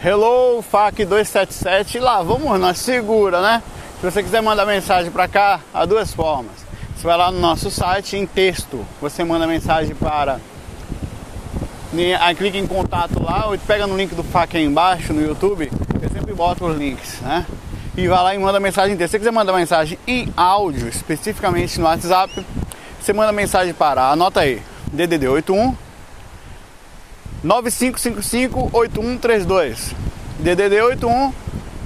Hello, FAC 277, lá vamos nós, segura, né? Se você quiser mandar mensagem para cá, há duas formas. Você vai lá no nosso site em texto, você manda mensagem para aí clica em contato lá, ou pega no link do FAC aí embaixo no YouTube, eu sempre boto os links, né? E vai lá e manda mensagem inteira. Se você quiser mandar mensagem em áudio, especificamente no WhatsApp, você manda mensagem para, anota aí, DDD 81 9555 8132. DDD 81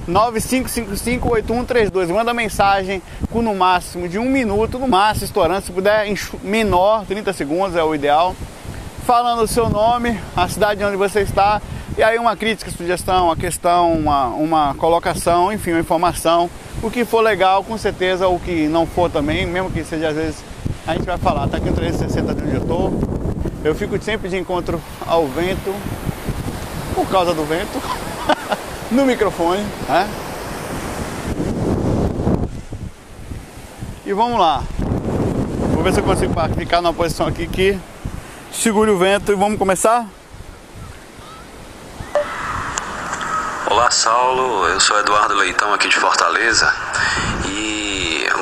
9555 8132. Manda mensagem com no máximo de um minuto, no máximo estourando, se puder menor, 30 segundos é o ideal. Falando o seu nome, a cidade onde você está, e aí uma crítica, sugestão, uma questão, uma, uma colocação, enfim, uma informação. O que for legal, com certeza, o que não for também, mesmo que seja às vezes, a gente vai falar, tá aqui no 360 de onde eu estou eu fico sempre de encontro ao vento, por causa do vento, no microfone, né? E vamos lá. Vou ver se eu consigo ficar numa posição aqui que segure o vento e vamos começar? Olá Saulo, eu sou Eduardo Leitão aqui de Fortaleza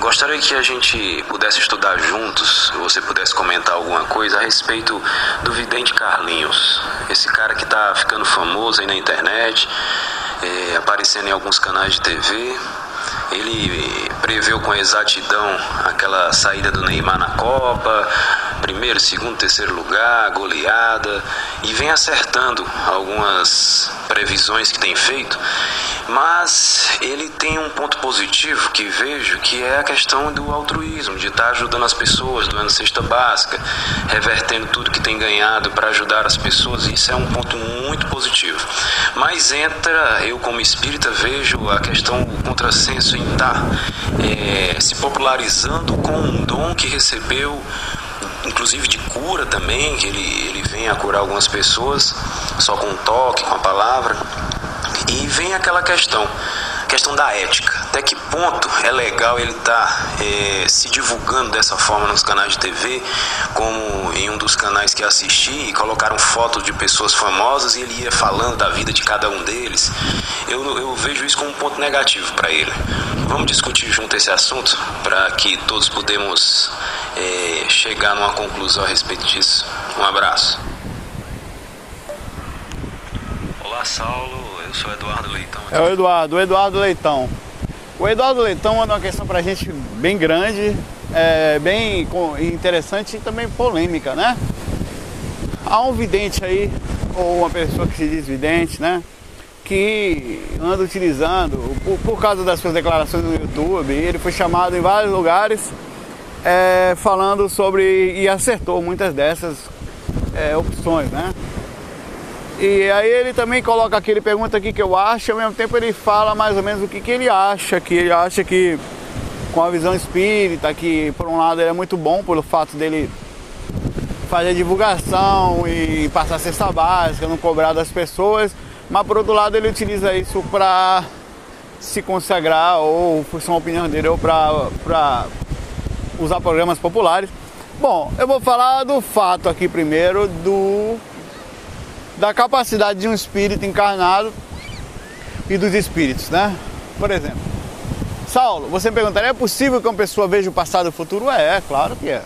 gostaria que a gente pudesse estudar juntos, você pudesse comentar alguma coisa a respeito do vidente Carlinhos, esse cara que está ficando famoso aí na internet, é, aparecendo em alguns canais de TV. Ele preveu com exatidão aquela saída do Neymar na Copa, primeiro, segundo, terceiro lugar, goleada, e vem acertando algumas previsões que tem feito, mas ele tem um ponto positivo que vejo que é a questão do altruísmo, de estar ajudando as pessoas, doando cesta básica, revertendo tudo que tem ganhado para ajudar as pessoas, isso é um ponto muito positivo. Mas entra, eu como espírita vejo a questão, o contrassenso em estar é, se popularizando com um dom que recebeu inclusive de cura também, que ele, ele vem a curar algumas pessoas só com um toque, com a palavra. E vem aquela questão, questão da ética. Até que ponto é legal ele estar tá, é, se divulgando dessa forma nos canais de TV, como em um dos canais que assisti, e colocaram fotos de pessoas famosas e ele ia falando da vida de cada um deles. Eu, eu vejo isso como um ponto negativo para ele. Vamos discutir junto esse assunto para que todos podemos é, chegar numa conclusão a respeito disso. Um abraço. Olá, Saulo. Eu sou Eduardo Leitão. É o Eduardo, o Eduardo Leitão. O Eduardo Leitão manda uma questão pra gente bem grande, é, bem interessante e também polêmica, né? Há um vidente aí, ou uma pessoa que se diz vidente, né? Que anda utilizando, por, por causa das suas declarações no YouTube, ele foi chamado em vários lugares é, falando sobre e acertou muitas dessas é, opções, né? E aí ele também coloca aqui, ele pergunta aqui que eu acho, ao mesmo tempo ele fala mais ou menos o que, que ele acha, que ele acha que com a visão espírita, que por um lado ele é muito bom pelo fato dele fazer divulgação e passar cesta básica, não cobrar das pessoas, mas por outro lado ele utiliza isso para se consagrar ou por uma opinião dele ou para usar programas populares. Bom, eu vou falar do fato aqui primeiro do da capacidade de um espírito encarnado e dos espíritos, né? Por exemplo, Saulo, você me perguntaria, é possível que uma pessoa veja o passado e o futuro? É, é claro que é.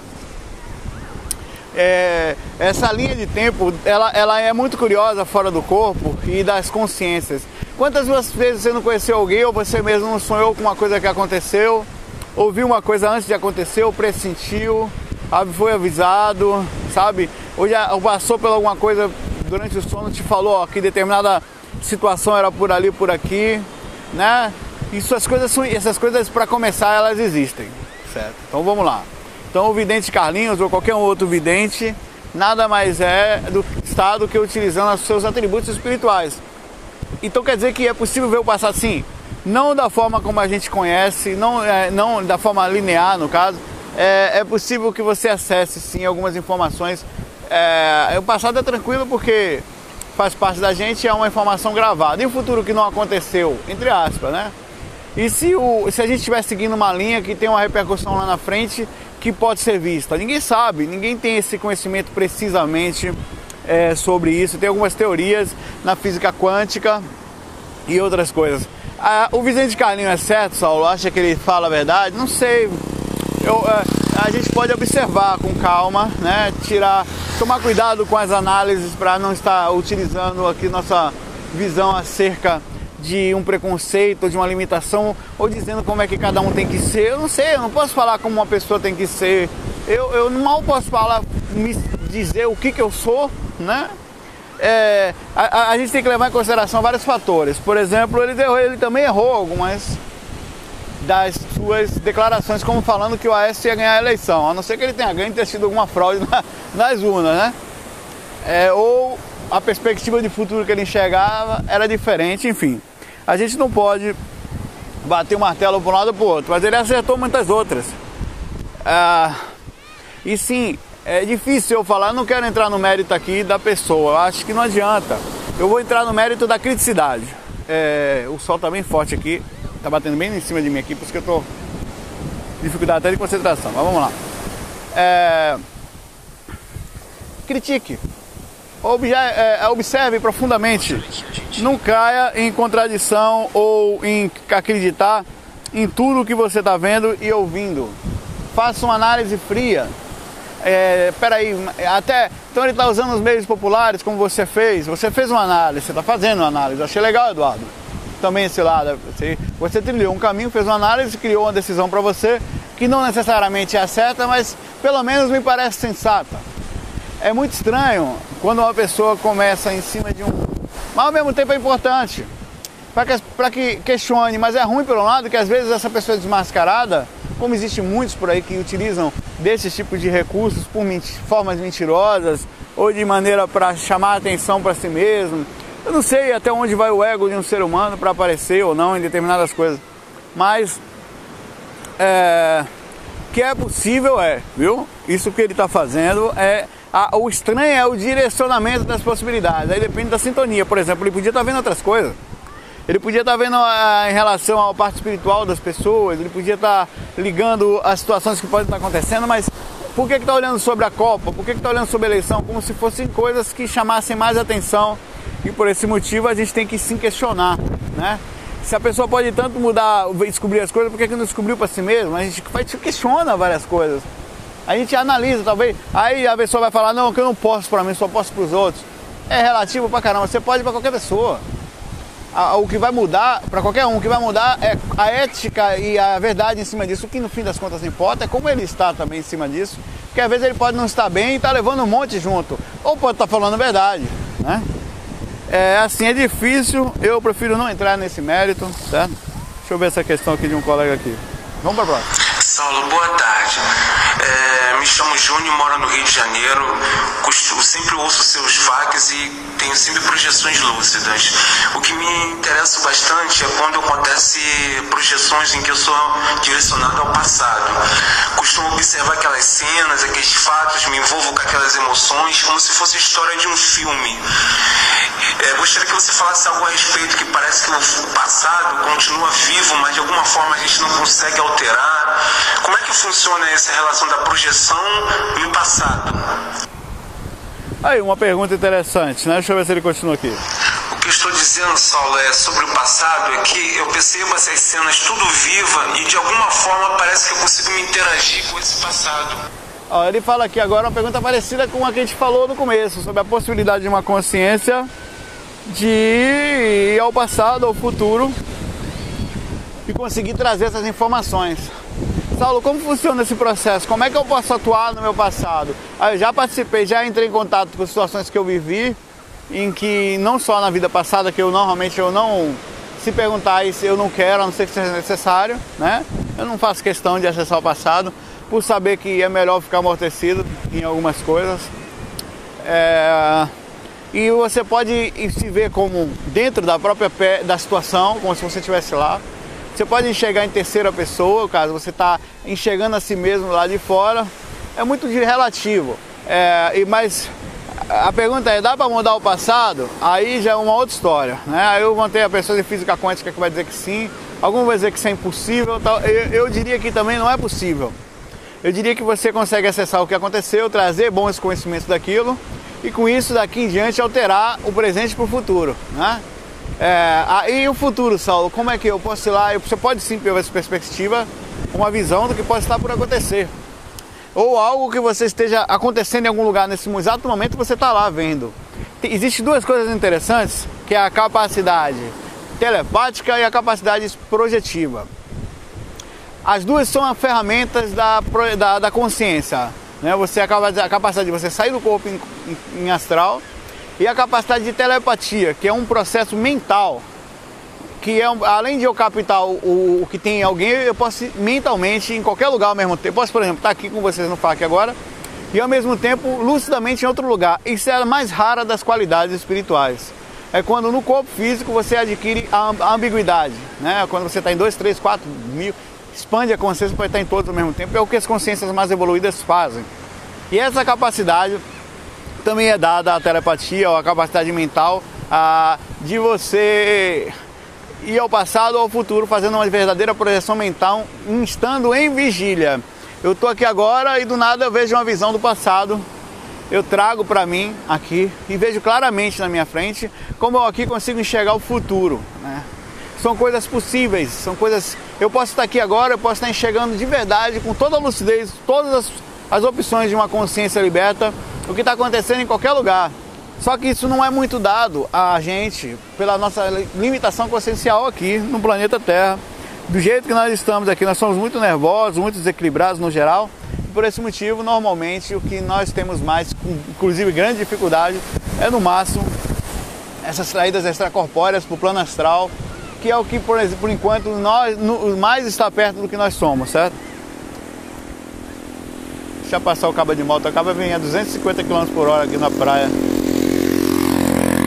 é. essa linha de tempo, ela, ela é muito curiosa fora do corpo e das consciências. Quantas vezes você não conheceu alguém ou você mesmo não sonhou com uma coisa que aconteceu ouviu uma coisa antes de acontecer, ou pressentiu, foi avisado, sabe? Ou já passou por alguma coisa durante o sono, te falou ó, que determinada situação era por ali, por aqui, né? Isso, as coisas essas coisas para começar elas existem, certo? Então vamos lá. Então o vidente Carlinhos ou qualquer outro vidente nada mais é do estado que utilizando os seus atributos espirituais. Então quer dizer que é possível ver o passado sim? não da forma como a gente conhece, não, é, não da forma linear no caso, é, é, possível que você acesse sim algumas informações. É, o passado é tranquilo porque faz parte da gente, é uma informação gravada. E o futuro que não aconteceu, entre aspas, né? E se, o, se a gente estiver seguindo uma linha que tem uma repercussão lá na frente que pode ser vista? Ninguém sabe, ninguém tem esse conhecimento precisamente é, sobre isso. Tem algumas teorias na física quântica e outras coisas. Ah, o Vicente Carlinho é certo, Saulo? Acha que ele fala a verdade? Não sei. Eu, é, a gente pode observar com calma, né? Tirar, tomar cuidado com as análises para não estar utilizando aqui nossa visão acerca de um preconceito, de uma limitação, ou dizendo como é que cada um tem que ser. Eu não sei, eu não posso falar como uma pessoa tem que ser. Eu, eu mal posso falar, me dizer o que, que eu sou, né? É, a, a, gente tem que levar em consideração vários fatores. Por exemplo, ele, errou, ele também errou algumas das suas declarações, como falando que o Aécio ia ganhar a eleição, a não ser que ele tenha ganho e tenha sido alguma fraude na, nas urnas, né? É, ou a perspectiva de futuro que ele enxergava era diferente, enfim. A gente não pode bater o martelo para um lado ou para o outro, mas ele acertou muitas outras. Ah, e sim, é difícil eu falar, não quero entrar no mérito aqui da pessoa, eu acho que não adianta. Eu vou entrar no mérito da criticidade. É, o sol está bem forte aqui, está batendo bem em cima de mim aqui, por isso que eu estou dificuldade até de concentração. Mas vamos lá. É, critique, é, é, observe profundamente. Não caia em contradição ou em acreditar em tudo que você está vendo e ouvindo. Faça uma análise fria é, peraí, até. Então ele está usando os meios populares como você fez. Você fez uma análise, você está fazendo uma análise. Achei legal, Eduardo. Também esse lado. Você, você trilhou um caminho, fez uma análise, criou uma decisão para você que não necessariamente é certa, mas pelo menos me parece sensata. É muito estranho quando uma pessoa começa em cima de um. Mas ao mesmo tempo é importante para que, que questione, mas é ruim pelo lado que às vezes essa pessoa desmascarada como existem muitos por aí que utilizam desses tipos de recursos por formas mentirosas ou de maneira para chamar atenção para si mesmo. Eu não sei até onde vai o ego de um ser humano para aparecer ou não em determinadas coisas, mas é, que é possível é, viu? Isso que ele está fazendo é a, o estranho é o direcionamento das possibilidades. Aí depende da sintonia. Por exemplo, ele podia estar tá vendo outras coisas. Ele podia estar vendo a, em relação à parte espiritual das pessoas, ele podia estar ligando as situações que podem estar acontecendo, mas por que está olhando sobre a Copa? Por que está olhando sobre a eleição? Como se fossem coisas que chamassem mais atenção e por esse motivo a gente tem que se questionar, né? Se a pessoa pode tanto mudar, descobrir as coisas, por que, que não descobriu para si mesmo? A gente se questiona várias coisas. A gente analisa, talvez. Aí a pessoa vai falar: não, que eu não posso para mim, só posso para os outros. É relativo pra caramba, você pode para qualquer pessoa o que vai mudar, para qualquer um, o que vai mudar é a ética e a verdade em cima disso. O que no fim das contas importa é como ele está também em cima disso. Porque às vezes ele pode não estar bem e está levando um monte junto. Ou pode estar tá falando a verdade, né? É assim, é difícil, eu prefiro não entrar nesse mérito, certo? Deixa eu ver essa questão aqui de um colega aqui. Vamos para a próxima. Saulo, boa tarde. É, me chamo Júnior, moro no Rio de Janeiro. Costumo, sempre ouço seus facs e tenho sempre projeções lúcidas. O que me interessa bastante é quando acontece projeções em que eu sou direcionado ao passado. Costumo observar aquelas cenas, aqueles fatos, me envolvo com aquelas emoções como se fosse a história de um filme. É, gostaria que você falasse algo a respeito, que parece que o passado continua vivo, mas de alguma forma a gente não consegue alterar. Como é que funciona essa relação da projeção e o passado? Aí, uma pergunta interessante, né? Deixa eu ver se ele continua aqui. O que eu estou dizendo, Saulo, é sobre o passado, é que eu percebo essas cenas tudo viva e de alguma forma parece que eu consigo me interagir com esse passado. Ó, ele fala aqui agora uma pergunta parecida com a que a gente falou no começo, sobre a possibilidade de uma consciência de ir ao passado, ao futuro e conseguir trazer essas informações. Saulo, como funciona esse processo? Como é que eu posso atuar no meu passado? Ah, eu já participei, já entrei em contato com situações que eu vivi, em que não só na vida passada, que eu normalmente eu não se perguntar isso eu não quero, a não ser que seja necessário, né? Eu não faço questão de acessar o passado, por saber que é melhor ficar amortecido em algumas coisas. É... E você pode se ver como dentro da própria da situação, como se você estivesse lá. Você pode enxergar em terceira pessoa, caso você está enxergando a si mesmo lá de fora. É muito relativo. É, mas a pergunta é, dá para mudar o passado? Aí já é uma outra história. Né? Aí eu mantenho a pessoa de física quântica que vai dizer que sim, alguns vai dizer que isso é impossível. Eu, eu diria que também não é possível. Eu diria que você consegue acessar o que aconteceu, trazer bons conhecimentos daquilo e com isso daqui em diante alterar o presente para o futuro. Né? É, e o futuro, Saulo, como é que eu posso ir lá? Você pode sim ter essa perspectiva, uma visão do que pode estar por acontecer. Ou algo que você esteja acontecendo em algum lugar nesse exato momento você está lá vendo. Existem duas coisas interessantes, que é a capacidade telepática e a capacidade projetiva. As duas são ferramentas da, da, da consciência. Né? Você acaba a capacidade de você sair do corpo em, em, em astral e a capacidade de telepatia, que é um processo mental, que é além de eu captar o, o que tem em alguém, eu posso mentalmente em qualquer lugar ao mesmo tempo. Posso, por exemplo, estar aqui com vocês no FAC agora e ao mesmo tempo lucidamente em outro lugar. Isso é a mais rara das qualidades espirituais. É quando no corpo físico você adquire a ambiguidade, né? Quando você está em dois, três, quatro mil, expande a consciência para estar em todos ao mesmo tempo. É o que as consciências mais evoluídas fazem. E essa capacidade também é dada a telepatia ou a capacidade mental de você ir ao passado ou ao futuro fazendo uma verdadeira projeção mental, estando em vigília. Eu estou aqui agora e do nada eu vejo uma visão do passado, eu trago para mim aqui e vejo claramente na minha frente como eu aqui consigo enxergar o futuro. Né? São coisas possíveis, são coisas. Eu posso estar aqui agora, eu posso estar enxergando de verdade, com toda a lucidez, todas as, as opções de uma consciência liberta o que está acontecendo em qualquer lugar. Só que isso não é muito dado a gente pela nossa limitação consciencial aqui no planeta Terra. Do jeito que nós estamos aqui, nós somos muito nervosos, muito desequilibrados no geral. E por esse motivo, normalmente, o que nós temos mais, inclusive grande dificuldade, é no máximo essas saídas extracorpóreas para o plano astral, que é o que, por, por enquanto, nós, no, mais está perto do que nós somos, certo? Deixa passar o cabo de moto, acaba vindo a 250 km por hora aqui na praia.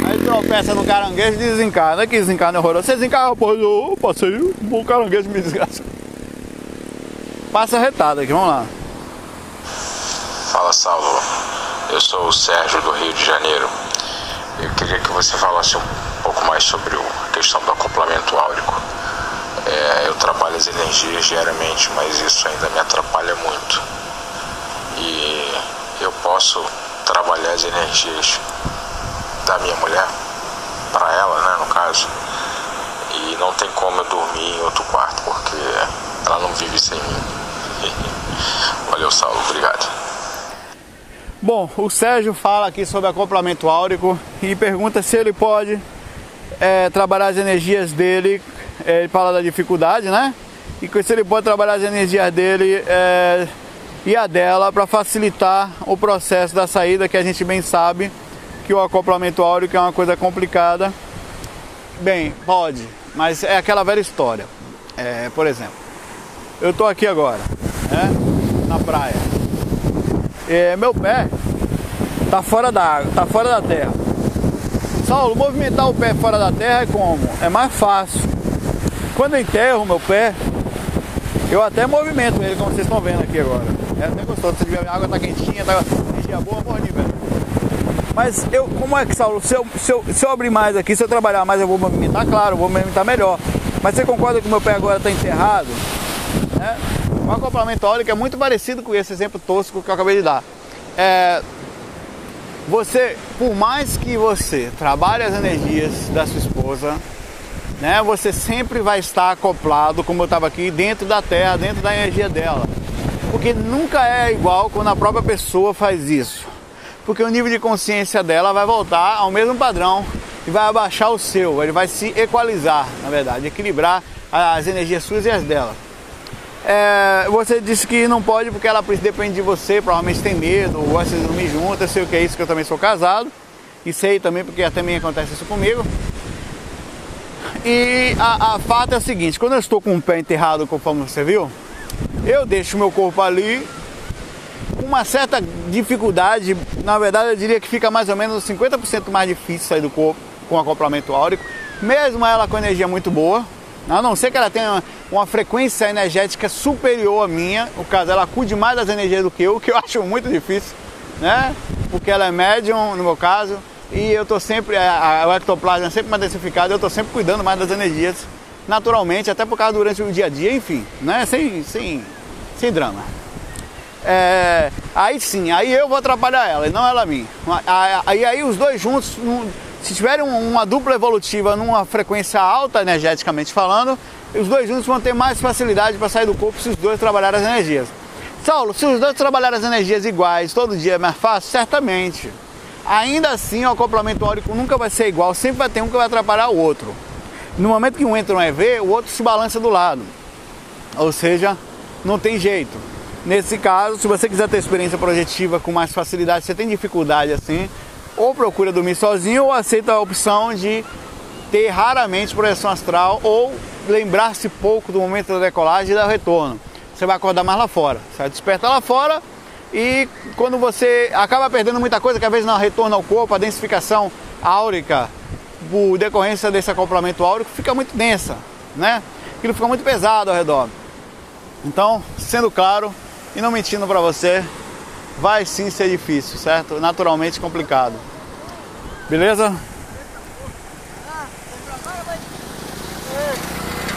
Aí tropeça no caranguejo e desencarna. Que desencarna horroroso. Você desencarna, pô, eu passei, o caranguejo me desgraça. Passa retada aqui, vamos lá. Fala, Saulo. Eu sou o Sérgio do Rio de Janeiro. Eu queria que você falasse um pouco mais sobre a questão do acoplamento áurico. É, eu trabalho as energias diariamente, mas isso ainda me atrapalha muito e eu posso trabalhar as energias da minha mulher para ela, né, no caso. E não tem como eu dormir em outro quarto porque ela não vive sem mim. Valeu, Saulo, obrigado. Bom, o Sérgio fala aqui sobre acoplamento áurico e pergunta se ele pode é, trabalhar as energias dele. É, ele fala da dificuldade, né? E se ele pode trabalhar as energias dele é, e a dela para facilitar o processo da saída, que a gente bem sabe que o acoplamento áureo é uma coisa complicada. Bem, pode, mas é aquela velha história. É, por exemplo, eu estou aqui agora, né, na praia. É, meu pé tá fora da água, tá fora da terra. Saulo, movimentar o pé fora da terra é como? É mais fácil. Quando eu enterro meu pé, eu até movimento ele, como vocês estão vendo aqui agora. É até gostoso, se a água tá quentinha, tá energia boa, morre velho. Mas eu, como é que, Saulo, se eu, se, eu, se eu abrir mais aqui, se eu trabalhar mais, eu vou movimentar? Claro, eu vou movimentar melhor. Mas você concorda que o meu pé agora está enterrado? Né? O acoplamento áurico é muito parecido com esse exemplo tosco que eu acabei de dar. É, você, por mais que você trabalhe as energias da sua esposa, né, você sempre vai estar acoplado, como eu estava aqui, dentro da terra, dentro da energia dela. Porque nunca é igual quando a própria pessoa faz isso. Porque o nível de consciência dela vai voltar ao mesmo padrão e vai abaixar o seu, ele vai se equalizar, na verdade, equilibrar as energias suas e as dela. É, você disse que não pode porque ela depende de você, provavelmente tem medo, gosta de dormir junto, eu sei o que é isso, que eu também sou casado. E sei também porque também acontece isso comigo. E a, a fato é o seguinte, quando eu estou com o pé enterrado, conforme você viu, eu deixo meu corpo ali com uma certa dificuldade, na verdade eu diria que fica mais ou menos 50% mais difícil sair do corpo com acoplamento áurico, mesmo ela com energia muito boa, a não ser que ela tenha uma frequência energética superior à minha, o caso ela cuide mais das energias do que eu, que eu acho muito difícil, né? Porque ela é médium no meu caso, e eu estou sempre, a, o ectoplasma é sempre mais densificado, eu estou sempre cuidando mais das energias, naturalmente, até por causa durante o dia a dia, enfim, né? Sem, sem, sem drama. É, aí sim, aí eu vou atrapalhar ela e não ela a mim. Aí, aí os dois juntos, Se tiverem uma dupla evolutiva numa frequência alta, energeticamente falando, os dois juntos vão ter mais facilidade para sair do corpo se os dois trabalharem as energias. Saulo, se os dois trabalharem as energias iguais, todo dia é mais fácil? Certamente. Ainda assim, o acoplamento áurico nunca vai ser igual, sempre vai ter um que vai atrapalhar o outro. No momento que um entra no EV, o outro se balança do lado. Ou seja, não tem jeito. Nesse caso, se você quiser ter experiência projetiva com mais facilidade, você tem dificuldade assim, ou procura dormir sozinho ou aceita a opção de ter raramente projeção astral ou lembrar-se pouco do momento da decolagem e do retorno. Você vai acordar mais lá fora. Você vai despertar lá fora e quando você acaba perdendo muita coisa, que às vezes não retorna ao corpo, a densificação áurica, por decorrência desse acoplamento áurico, fica muito densa, né? Aquilo fica muito pesado ao redor. Então, sendo claro e não mentindo para você, vai sim ser difícil, certo? Naturalmente complicado. Beleza?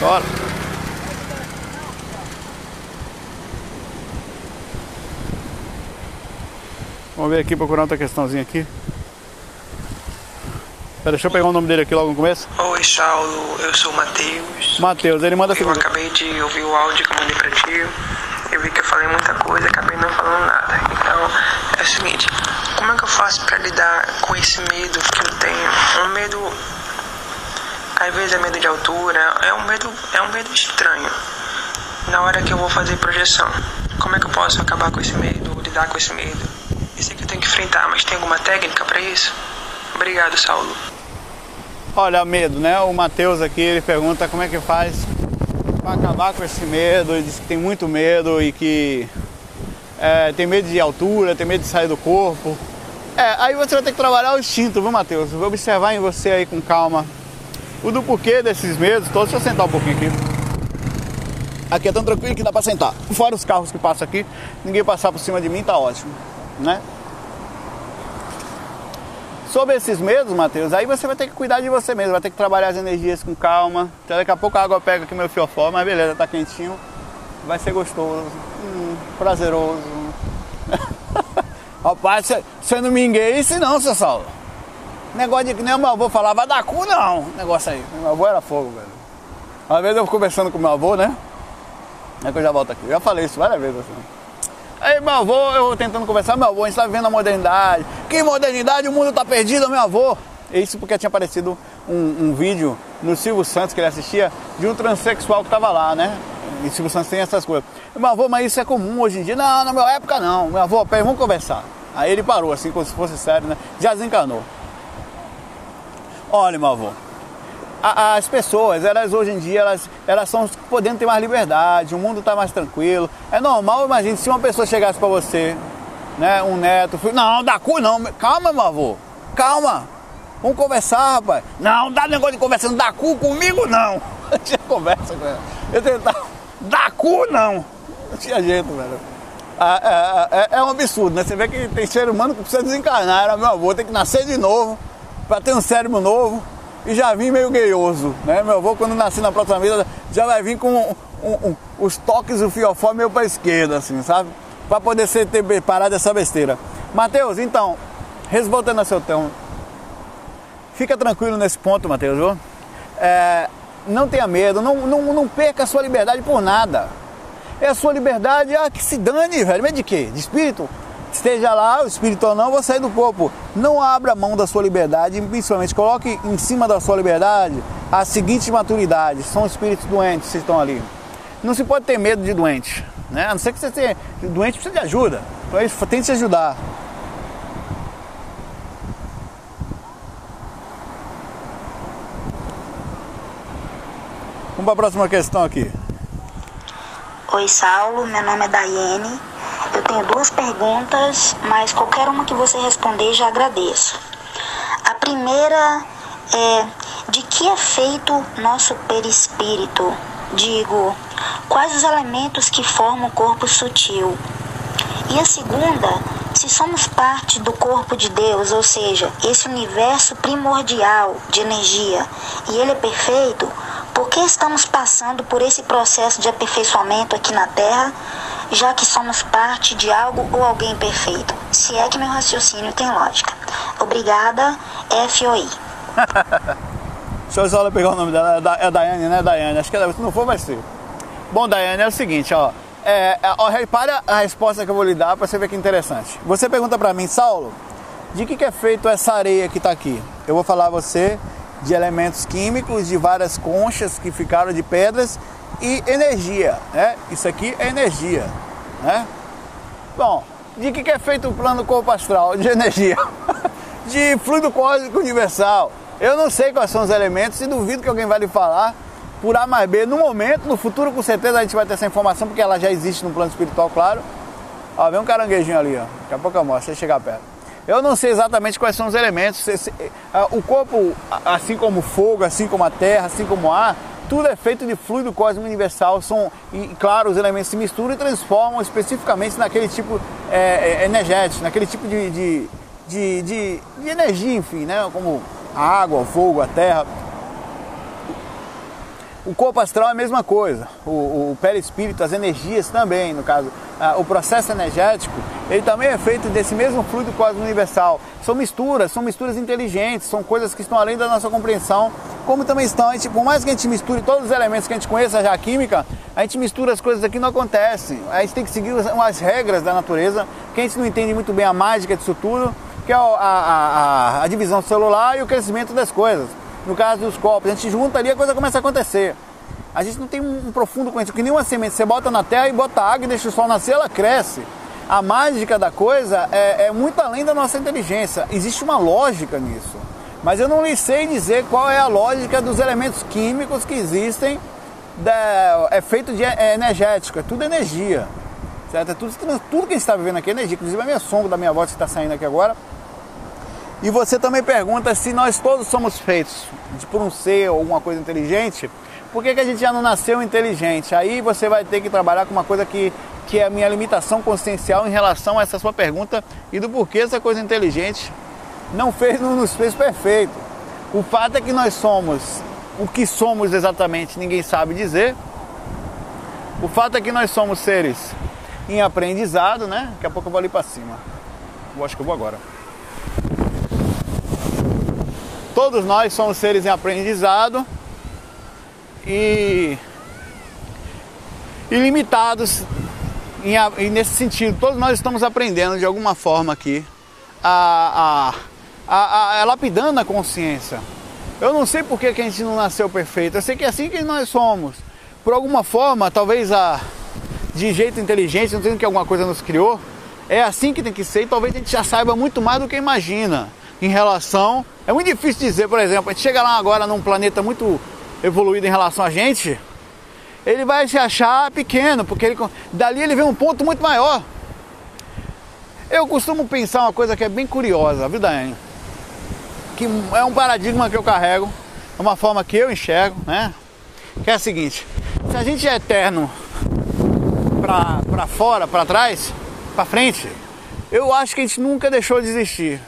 Bora. Vamos ver aqui, procurar outra questãozinha aqui. Pera, deixa eu pegar o nome dele aqui logo no começo. Oi, Saulo, eu sou o Matheus. Matheus, ele manda Eu acabei de ouvir o áudio que eu mandei pra ti. Eu vi que eu falei muita coisa, acabei não falando nada. Então, é o seguinte, como é que eu faço pra lidar com esse medo que eu tenho? Um medo, às vezes é medo de altura, é um medo, é um medo estranho. Na hora que eu vou fazer projeção, como é que eu posso acabar com esse medo, lidar com esse medo? Eu sei que eu tenho que enfrentar, mas tem alguma técnica pra isso? Obrigado, Saulo. Olha, medo, né? O Matheus aqui, ele pergunta como é que faz para acabar com esse medo. Ele diz que tem muito medo e que é, tem medo de altura, tem medo de sair do corpo. É, aí você vai ter que trabalhar o instinto, viu, Matheus? Vou observar em você aí com calma o do porquê desses medos todos. Deixa eu sentar um pouquinho aqui. Aqui é tão tranquilo que dá pra sentar. Fora os carros que passam aqui, ninguém passar por cima de mim tá ótimo, né? Sobre esses medos, Matheus, aí você vai ter que cuidar de você mesmo, vai ter que trabalhar as energias com calma. Então, daqui a pouco a água pega aqui meu fiofó, mas beleza, tá quentinho. Vai ser gostoso, hum, prazeroso. Rapaz, você não me engane não, seu Saulo. Negócio de que nem o meu avô falava, dar cu não. Negócio aí. Meu avô era fogo, velho. Uma vez eu conversando com meu avô, né? É que eu já volto aqui. Eu já falei isso várias vezes assim. Aí meu avô, eu tentando conversar, meu avô, a gente tá vivendo a modernidade. Que modernidade, o mundo tá perdido, meu avô. Isso porque tinha aparecido um, um vídeo no Silvio Santos que ele assistia de um transexual que tava lá, né? E Silvio Santos tem essas coisas. Meu avô, mas isso é comum hoje em dia. Não, na minha época não. Meu avô, peraí, vamos conversar. Aí ele parou, assim, como se fosse sério, né? Já desencanou. Olha, meu avô, as pessoas, elas hoje em dia, elas, elas estão podendo ter mais liberdade, o mundo está mais tranquilo. É normal, imagine, se uma pessoa chegasse para você, né, um neto, filho, não, dá cu não, calma, meu avô, calma, vamos conversar, rapaz. Não, dá negócio de conversa, não dá cu comigo não. Eu tinha conversa com ela. Eu tentava, dá cu não. Não tinha jeito, velho. É, é- é um absurdo, né? Você vê que tem ser humano que precisa desencarnar. Era meu avô, tem que nascer de novo, para ter um cérebro novo e já vim meio gueioso, né? Meu avô, quando nascer na próxima vida, já vai vir com um- um- um- os toques do fiofó meio para esquerda, assim, sabe? Para poder ser, ter parado dessa besteira. Mateus, então, resvoltando a seu tom, fica tranquilo nesse ponto, Mateus, viu? É, não tenha medo, não, não, não perca a sua liberdade por nada. É a sua liberdade, ah, que se dane, velho. Medo de quê? De espírito? Esteja lá, o espírito ou não, vou sair do corpo. Não abra mão da sua liberdade, principalmente coloque em cima da sua liberdade a seguinte maturidade: são espíritos doentes que estão ali. Não se pode ter medo de doente, né? A não ser que você seja doente precisa de ajuda. Então isso, tente se ajudar. Vamos para a próxima questão aqui. Oi, Saulo. Meu nome é Daiane. Tenho duas perguntas, mas qualquer uma que você responder já agradeço. A primeira é: de que é feito nosso perispírito? Digo, quais os elementos que formam o corpo sutil? E a segunda, se somos parte do corpo de Deus, ou seja, esse universo primordial de energia, e ele é perfeito, por que estamos passando por esse processo de aperfeiçoamento aqui na Terra, já que somos parte de algo ou alguém perfeito? Se é que meu raciocínio tem lógica. Obrigada, FOI. Deixa eu só pegar o nome dela, é, é Daiane, né? Daiane, acho que é, se não for vai ser. Bom, Daiane, é o seguinte, ó. É, é, ó, repara a resposta que eu vou lhe dar para você ver que interessante. Você pergunta para mim, Saulo, de que, que é feito essa areia que está aqui? Eu vou falar a você de elementos químicos, de várias conchas que ficaram de pedras e energia, né? Isso aqui é energia, né? Bom, de que, é feito o plano corpo astral? De energia, de fluido cósmico universal. Eu não sei quais são os elementos e duvido que alguém vai lhe falar por A mais B. No momento, no futuro, com certeza a gente vai ter essa informação, porque ela já existe no plano espiritual, claro. Ó, vem um caranguejinho ali, ó. Daqui a pouco eu mostro, deixa chegar perto. Eu não sei exatamente quais são os elementos. O corpo, assim como o fogo, assim como a terra, assim como o ar, tudo é feito de fluido cósmico universal. São, e, claro, os elementos se misturam e transformam especificamente naquele tipo é, é energético, naquele tipo de, de, de, de, de energia, enfim, né? Como a água, o fogo, a terra. O corpo astral é a mesma coisa, o, o perispírito, as energias também, no caso, o processo energético, ele também é feito desse mesmo fluido cósmico universal. São misturas, são misturas inteligentes, são coisas que estão além da nossa compreensão, como também estão, a gente, por mais que a gente misture todos os elementos que a gente conheça já a química, a gente mistura as coisas aqui não acontecem. A gente tem que seguir umas regras da natureza, que a gente não entende muito bem a mágica disso tudo, que é a, a, a divisão celular e o crescimento das coisas no caso dos copos, a gente junta ali a coisa começa a acontecer. A gente não tem um profundo conhecimento, que nem uma semente, você bota na terra e bota água e deixa o sol nascer, ela cresce. A mágica da coisa é, é muito além da nossa inteligência, existe uma lógica nisso. Mas eu não lhe sei dizer qual é a lógica dos elementos químicos que existem, da, é feito de é energético, é tudo energia. Certo? É tudo, tudo que a gente está vivendo aqui é energia, inclusive a minha sombra da minha voz que está saindo aqui agora e você também pergunta se nós todos somos feitos por um ser ou alguma coisa inteligente, por que, que a gente já não nasceu inteligente? Aí você vai ter que trabalhar com uma coisa que, que é a minha limitação consciencial em relação a essa sua pergunta e do porquê essa coisa inteligente não, fez, não nos fez perfeito. O fato é que nós somos o que somos exatamente, ninguém sabe dizer. O fato é que nós somos seres em aprendizado, né? Daqui a pouco eu vou ali para cima. Eu acho que eu vou agora. Todos nós somos seres em aprendizado e ilimitados em, nesse sentido. Todos nós estamos aprendendo de alguma forma aqui a, a, a, a lapidando a consciência. Eu não sei por que, que a gente não nasceu perfeito. Eu sei que é assim que nós somos. Por alguma forma, talvez a, de jeito inteligente, não dizendo que alguma coisa nos criou, é assim que tem que ser e talvez a gente já saiba muito mais do que imagina em relação. É muito difícil dizer, por exemplo, a gente chega lá agora num planeta muito evoluído em relação a gente, ele vai se achar pequeno, porque ele, dali ele vê um ponto muito maior. Eu costumo pensar uma coisa que é bem curiosa, viu, Daiane? Que é um paradigma que eu carrego, é uma forma que eu enxergo, né? Que é a seguinte: se a gente é eterno para fora, para trás, para frente, eu acho que a gente nunca deixou de existir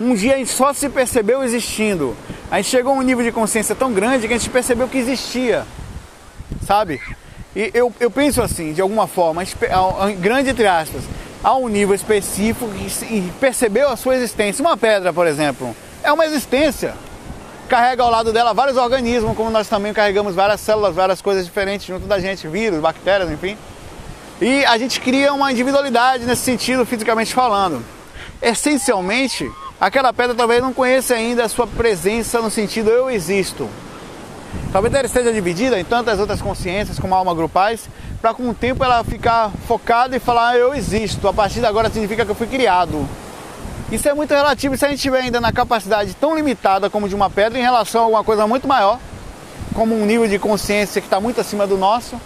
um dia a gente só se percebeu existindo. A gente chegou a um nível de consciência tão grande que a gente percebeu que existia, sabe? E eu, eu penso assim, de alguma forma, grande entre aspas, a um nível específico e percebeu a sua existência. Uma pedra, por exemplo, é uma existência. Carrega ao lado dela vários organismos, como nós também carregamos várias células, várias coisas diferentes junto da gente, vírus, bactérias, enfim. E a gente cria uma individualidade nesse sentido, fisicamente falando. Essencialmente, aquela pedra talvez não conheça ainda a sua presença no sentido eu existo. Talvez ela esteja dividida em tantas outras consciências como alma grupais, para com o tempo ela ficar focada e falar eu existo. A partir de agora significa que eu fui criado. Isso é muito relativo se a gente estiver ainda na capacidade tão limitada como de uma pedra em relação a alguma coisa muito maior, como um nível de consciência que está muito acima do nosso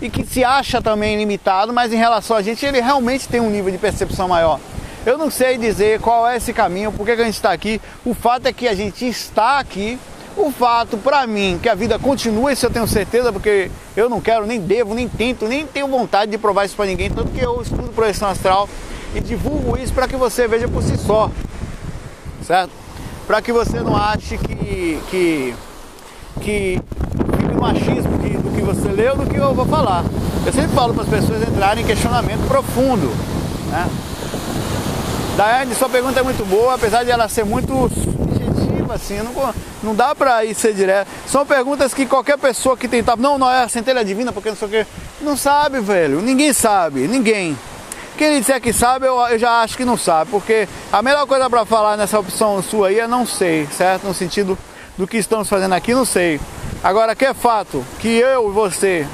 e que se acha também limitado, mas em relação a gente ele realmente tem um nível de percepção maior. Eu não sei dizer qual é esse caminho, por que a gente está aqui. O fato é que a gente está aqui. O fato, para mim, que a vida continua, isso eu tenho certeza, porque eu não quero, nem devo, nem tento, nem tenho vontade de provar isso para ninguém, tanto que eu estudo projeção astral e divulgo isso para que você veja por si só, certo? Para que você não ache que, que, que fique machismo de, do que você leu do que eu vou falar. Eu sempre falo para as pessoas entrarem em questionamento profundo, né? Daiane, sua pergunta é muito boa, apesar de ela ser muito subjetiva, assim, não, não dá para ir ser direto. São perguntas que qualquer pessoa que tentar, não, não é a centelha divina, porque não sei o que, não sabe, velho. Ninguém sabe, ninguém. Quem disser que sabe, eu, eu já acho que não sabe, porque a melhor coisa para falar nessa opção sua aí é não sei, certo? No sentido do que estamos fazendo aqui, não sei. Agora, que é fato que eu e você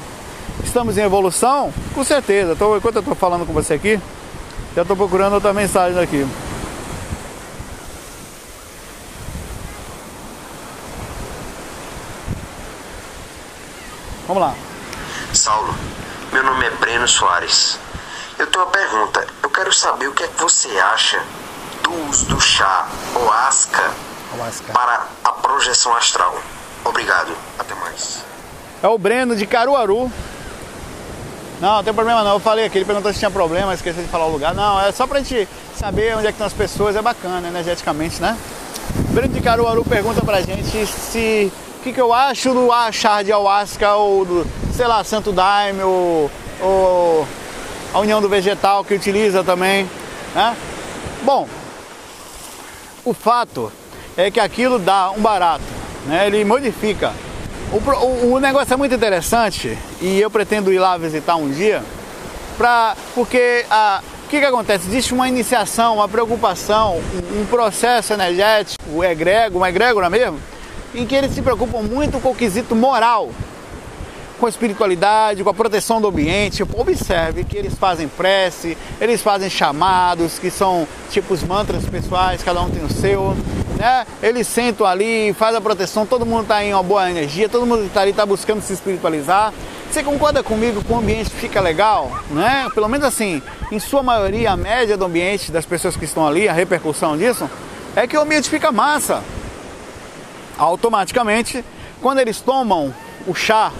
estamos em evolução, com certeza. Tô, enquanto eu estou falando com você aqui, já estou procurando outra mensagem aqui. Vamos lá. Saulo, meu nome é Breno Soares. Eu tenho uma pergunta. Eu quero saber o que é que você acha do uso do chá Oasca para a projeção astral. Obrigado. Até mais. É o Breno de Caruaru. Não, não tem problema não. Eu falei aqui, ele perguntou se tinha problema, esqueci de falar o lugar. Não, é só pra gente saber onde é que estão as pessoas, é bacana, energeticamente, né? Breno de Caruaru pergunta pra gente se o que, que eu acho do chá de ayahuasca ou do, sei lá, Santo Daime ou, ou a União do Vegetal que utiliza também, né? Bom, o fato é que aquilo dá um barato, né? Ele modifica. O, o, negócio é muito interessante e eu pretendo ir lá visitar um dia, pra, porque a, o que, que acontece? Existe uma iniciação, uma preocupação, um, um processo energético, egrego, uma egrégora mesmo, em que eles se preocupam muito com o quesito moral, com a espiritualidade, com a proteção do ambiente. Observe que eles fazem prece, eles fazem chamados, que são tipo os mantras pessoais, cada um tem o seu. Né? Eles sentam ali, fazem a proteção, todo mundo está em uma boa energia, todo mundo está ali, está buscando se espiritualizar. Você concorda comigo que o ambiente fica legal, né? Pelo menos assim, em sua maioria, a média do ambiente das pessoas que estão ali, a repercussão disso, é que o ambiente fica massa automaticamente, quando eles tomam o chá,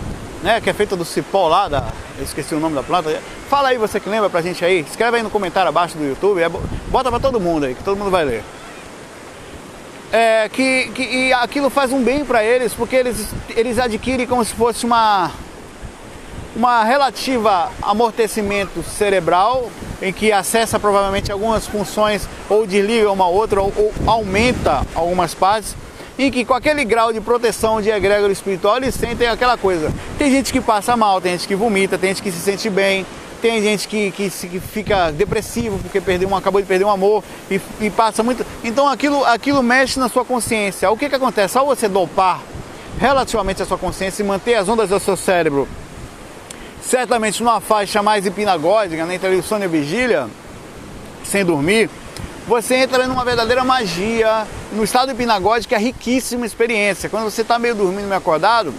né, que é feito do cipó lá, da, eu esqueci o nome da planta, fala aí você que lembra pra gente aí, escreve aí no comentário abaixo do YouTube, é, bota pra todo mundo aí, que todo mundo vai ler. É, que, que e aquilo faz um bem para eles, porque eles, eles adquirem como se fosse uma, uma relativa amortecimento cerebral, em que acessa provavelmente algumas funções, ou desliga uma outra, ou, ou aumenta algumas partes em que com aquele grau de proteção de egrégor espiritual eles sentem aquela coisa. Tem gente que passa mal, tem gente que vomita, tem gente que se sente bem, tem gente que, que, que fica depressivo porque perdeu um, acabou de perder um amor e, e, passa muito. Então aquilo, aquilo mexe na sua consciência. O que, que acontece? Ao você dopar relativamente a sua consciência e manter as ondas do seu cérebro certamente numa faixa mais hipnagógica, né, entre o sono e a vigília, sem dormir, você entra numa verdadeira magia, no estado hipnagógico é riquíssima experiência. Quando você está meio dormindo, meio acordado,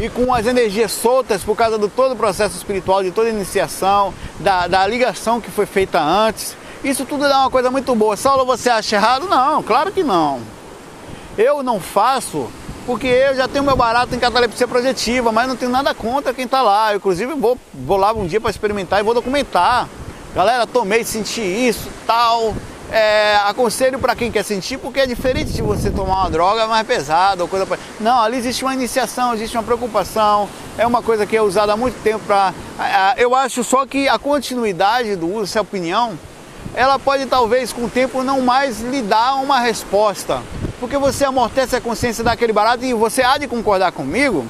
e com as energias soltas por causa do todo o processo espiritual, de toda a iniciação, da, da ligação que foi feita antes, isso tudo dá uma coisa muito boa. Saulo, você acha errado? Não, claro que não. Eu não faço porque eu já tenho meu barato em catalepsia projetiva, mas não tenho nada contra quem está lá. Eu, inclusive, vou, vou lá um dia para experimentar e vou documentar. Galera, tomei, senti isso, tal. É, aconselho para quem quer sentir, porque é diferente de você tomar uma droga mais pesada ou coisa. Não, ali existe uma iniciação, existe uma preocupação. É uma coisa que é usada há muito tempo para. Eu acho só que a continuidade do uso, essa opinião, ela pode talvez com o tempo não mais lhe dar uma resposta, porque você amortece a consciência daquele barato e você há de concordar comigo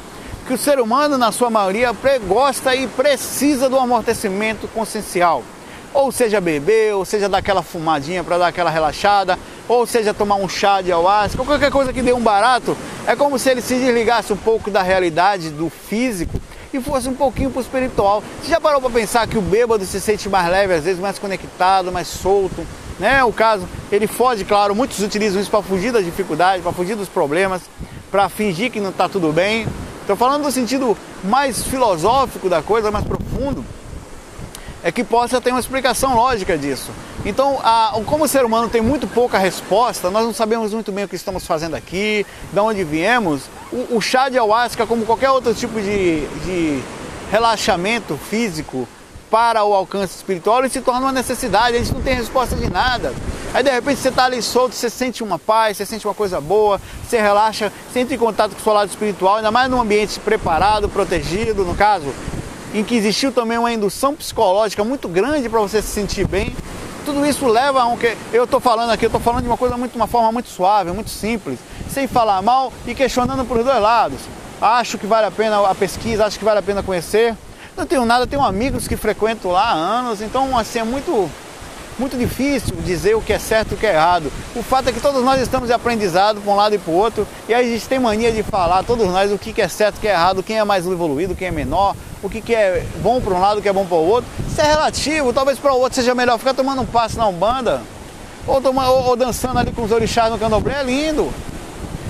que o ser humano, na sua maioria, gosta e precisa do amortecimento consciencial ou seja beber, ou seja dar aquela fumadinha para dar aquela relaxada, ou seja tomar um chá de ayahuasca, qualquer coisa que dê um barato, é como se ele se desligasse um pouco da realidade do físico e fosse um pouquinho para o espiritual. Você já parou para pensar que o bêbado se sente mais leve, às vezes mais conectado, mais solto, né? O caso, ele foge, claro, muitos utilizam isso para fugir das dificuldades, para fugir dos problemas, para fingir que não está tudo bem. Estou falando no sentido mais filosófico da coisa, mais profundo é que possa ter uma explicação lógica disso. Então, a, como o ser humano tem muito pouca resposta, nós não sabemos muito bem o que estamos fazendo aqui, de onde viemos. O, o chá de ayahuasca, como qualquer outro tipo de, de relaxamento físico para o alcance espiritual, ele se torna uma necessidade, a gente não tem resposta de nada. Aí de repente você está ali solto, você sente uma paz, você sente uma coisa boa, você relaxa, você entra em contato com o seu lado espiritual, ainda mais num ambiente preparado, protegido, no caso, em que existiu também uma indução psicológica muito grande para você se sentir bem, tudo isso leva a um que eu estou falando aqui, eu estou falando de uma coisa muito, uma forma muito suave, muito simples, sem falar mal e questionando por dois lados. Acho que vale a pena a pesquisa, acho que vale a pena conhecer. Não tenho nada, tenho amigos que frequento lá há anos, então assim é muito muito difícil dizer o que é certo e o que é errado. O fato é que todos nós estamos em aprendizado para um lado e para o outro, e a gente tem mania de falar, todos nós, o que é certo o que é errado, quem é mais evoluído, quem é menor, o que é bom para um lado, o que é bom para o outro. Isso é relativo, talvez para o outro seja melhor ficar tomando um passo na Umbanda, ou, toma, ou, ou dançando ali com os orixás no candomblé, é lindo.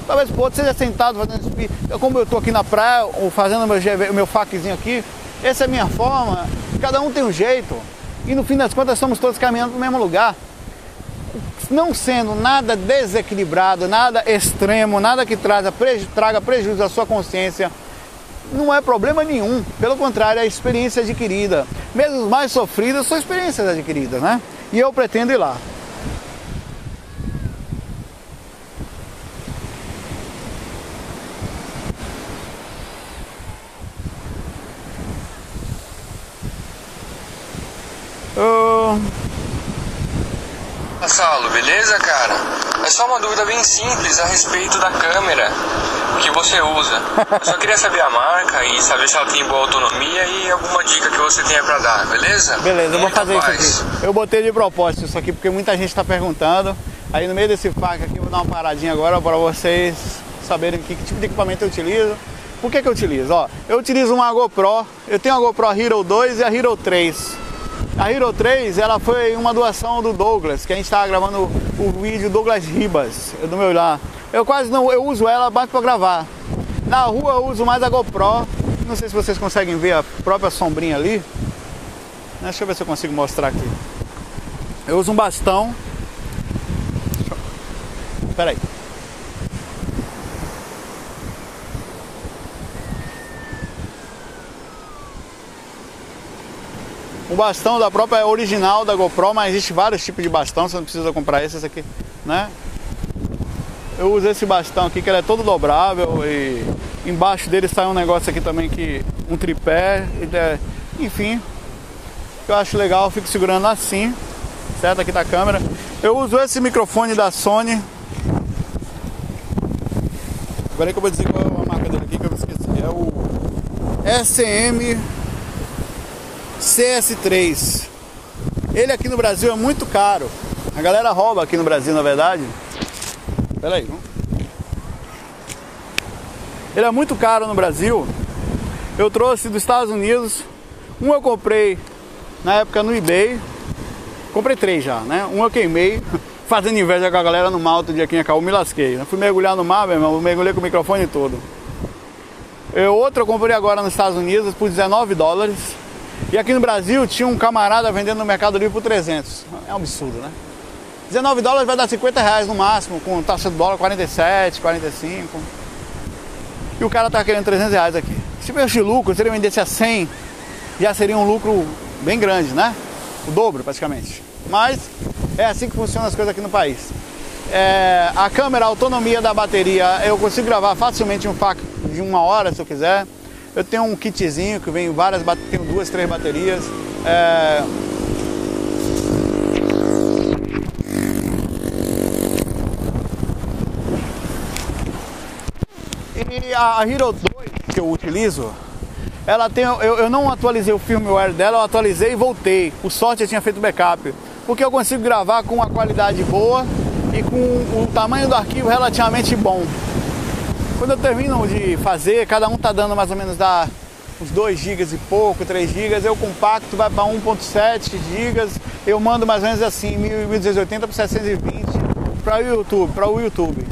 Talvez para o outro seja sentado fazendo Como eu estou aqui na praia, fazendo o meu, meu faquezinho aqui, essa é a minha forma, cada um tem um jeito. E no fim das contas estamos todos caminhando para o mesmo lugar. Não sendo nada desequilibrado, nada extremo, nada que traga, preju traga prejuízo à sua consciência, não é problema nenhum. Pelo contrário, é experiência adquirida. Mesmo os mais sofridos são experiências adquiridas, né? E eu pretendo ir lá. Saulo, beleza, cara? É só uma dúvida bem simples a respeito da câmera que você usa. Eu só queria saber a marca e saber se ela tem boa autonomia e alguma dica que você tenha para dar, beleza? Beleza, eu vou fazer paz. isso aqui. Eu botei de propósito isso aqui porque muita gente está perguntando. Aí no meio desse faca aqui, eu vou dar uma paradinha agora para vocês saberem que, que tipo de equipamento eu utilizo. Por que, que eu utilizo? Ó, eu utilizo uma GoPro, eu tenho a GoPro Hero 2 e a Hero 3. A Hero 3 ela foi uma doação do Douglas, que a gente estava gravando o vídeo Douglas Ribas, do meu lá. Eu quase não, eu uso ela mais para gravar. Na rua eu uso mais a GoPro. Não sei se vocês conseguem ver a própria sombrinha ali. Deixa eu ver se eu consigo mostrar aqui. Eu uso um bastão. Espera O bastão da própria é original da GoPro, mas existe vários tipos de bastão, você não precisa comprar esse, esse aqui, né? Eu uso esse bastão aqui que ele é todo dobrável e embaixo dele sai um negócio aqui também que um tripé, é, enfim. Eu acho legal, eu fico segurando assim, certo aqui da câmera. Eu uso esse microfone da Sony. Agora é que eu vou dizer qual é a marca dele aqui que eu esqueci. É o SM CS3. Ele aqui no Brasil é muito caro. A galera rouba aqui no Brasil, na verdade. Pera aí. Ele é muito caro no Brasil. Eu trouxe dos Estados Unidos. Um eu comprei na época no eBay. Comprei três já, né? Um eu queimei, fazendo inveja com a galera no mar outro dia aqui em Acaú, me lasquei. Eu fui mergulhar no mar, meu irmão, mergulhei com o microfone todo. Eu, outro eu comprei agora nos Estados Unidos por 19 dólares. E aqui no Brasil tinha um camarada vendendo no Mercado Livre por 300. É um absurdo, né? 19 dólares vai dar 50 reais no máximo, com taxa do dólar 47, 45. E o cara tá querendo 300 reais aqui. Se tivesse lucro, se ele vendesse a 100, já seria um lucro bem grande, né? O dobro praticamente. Mas é assim que funcionam as coisas aqui no país. É, a câmera, a autonomia da bateria, eu consigo gravar facilmente um fac de uma hora se eu quiser. Eu tenho um kitzinho que vem várias, tenho duas, três baterias. É... E a Hero 2 que eu utilizo, ela tem, eu, eu não atualizei o firmware dela, eu atualizei e voltei. O sorte eu tinha feito backup, porque eu consigo gravar com uma qualidade boa e com o tamanho do arquivo relativamente bom. Quando eu termino de fazer, cada um tá dando mais ou menos da uns 2 GB e pouco, 3 GB, eu compacto vai para 1.7 GB, eu mando mais ou menos assim, 1280 por 720 para o YouTube, para o YouTube.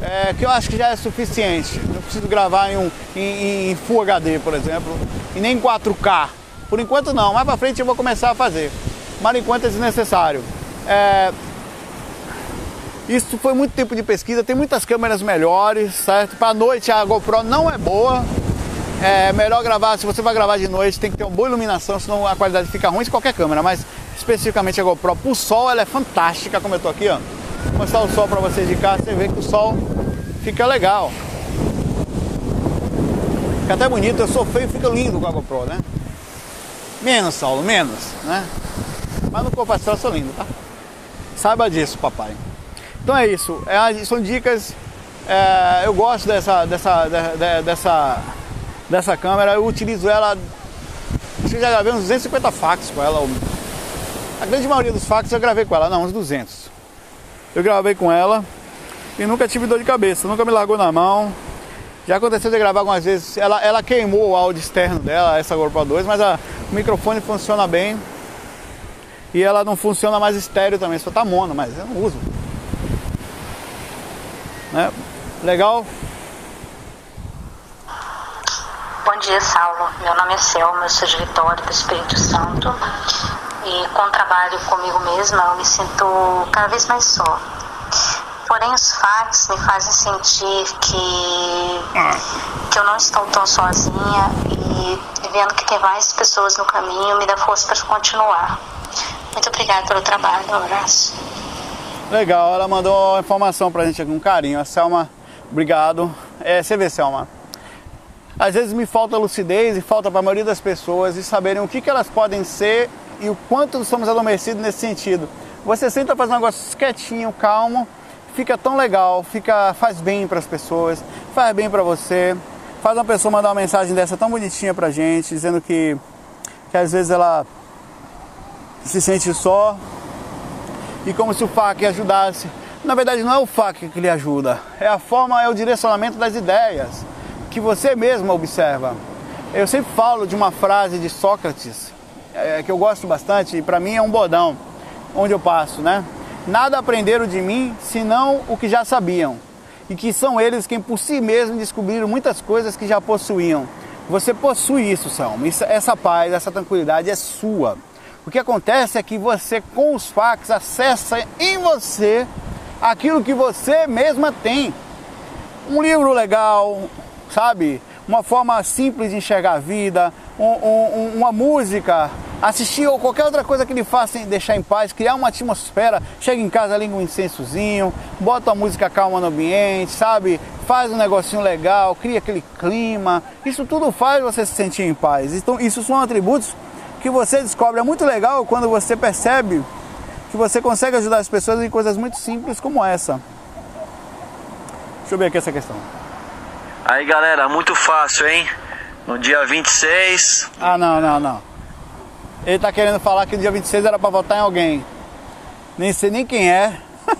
É, que eu acho que já é suficiente. Não preciso gravar em, um, em, em Full HD, por exemplo, e nem em 4K. Por enquanto não, mais para frente eu vou começar a fazer. Mas enquanto é desnecessário. É, isso foi muito tempo de pesquisa, tem muitas câmeras melhores, certo? Para noite a GoPro não é boa. É melhor gravar, se você vai gravar de noite, tem que ter uma boa iluminação, senão a qualidade fica ruim de qualquer câmera, mas especificamente a GoPro pro sol ela é fantástica, como eu tô aqui, ó. Vou mostrar o sol para vocês de cá, você vê que o sol fica legal. Fica até bonito, eu sou feio, fica lindo com a GoPro, né? Menos, Saulo, menos, né? Mas no corpo astral eu sou lindo, tá? Saiba disso, papai. Então é isso. É, são dicas. É, eu gosto dessa, dessa, de, dessa, dessa câmera. Eu utilizo ela. Acho que já gravei uns 250 fax com ela. A grande maioria dos fax eu gravei com ela. Não, uns 200. Eu gravei com ela e nunca tive dor de cabeça. Nunca me largou na mão. Já aconteceu de gravar algumas vezes. Ela, ela queimou o áudio externo dela, essa GoPro 2, mas a, o microfone funciona bem. E ela não funciona mais estéreo também, só tá mono, mas eu não uso. Né? Legal? Bom dia, Saulo. Meu nome é Selma, eu sou de Vitória, do Espírito Santo. E com o trabalho comigo mesma, eu me sinto cada vez mais só. Porém, os fatos me fazem sentir que, que eu não estou tão sozinha e vendo que tem mais pessoas no caminho me dá força para continuar. Muito obrigada pelo trabalho, um abraço. Legal, ela mandou informação pra gente aqui, um carinho. A Selma, obrigado. É, você vê, Selma. Às vezes me falta lucidez e falta para a maioria das pessoas e saberem o que, que elas podem ser e o quanto somos adormecidos nesse sentido. Você senta faz um negócio quietinho, calmo, fica tão legal, fica faz bem para as pessoas, faz bem para você. Faz uma pessoa mandar uma mensagem dessa tão bonitinha pra gente, dizendo que, que às vezes ela se sente só e como se o FAQ ajudasse. Na verdade, não é o FAQ que lhe ajuda, é a forma, é o direcionamento das ideias que você mesmo observa. Eu sempre falo de uma frase de Sócrates é, que eu gosto bastante e para mim é um bodão onde eu passo, né? Nada aprenderam de mim senão o que já sabiam e que são eles quem por si mesmos descobriram muitas coisas que já possuíam. Você possui isso, Salmo. essa paz, essa tranquilidade é sua. O que acontece é que você, com os fax, acessa em você aquilo que você mesma tem. Um livro legal, sabe? Uma forma simples de enxergar a vida, um, um, uma música, assistir ou qualquer outra coisa que lhe faça deixar em paz, criar uma atmosfera. Chega em casa, liga um incensozinho, bota uma música calma no ambiente, sabe? Faz um negocinho legal, cria aquele clima. Isso tudo faz você se sentir em paz. Então, isso são atributos que você descobre é muito legal quando você percebe que você consegue ajudar as pessoas em coisas muito simples como essa. Deixa eu ver aqui essa questão. Aí galera, muito fácil, hein? No dia 26. Ah, não, não, não. Ele tá querendo falar que no dia 26 era para votar em alguém. Nem sei nem quem é.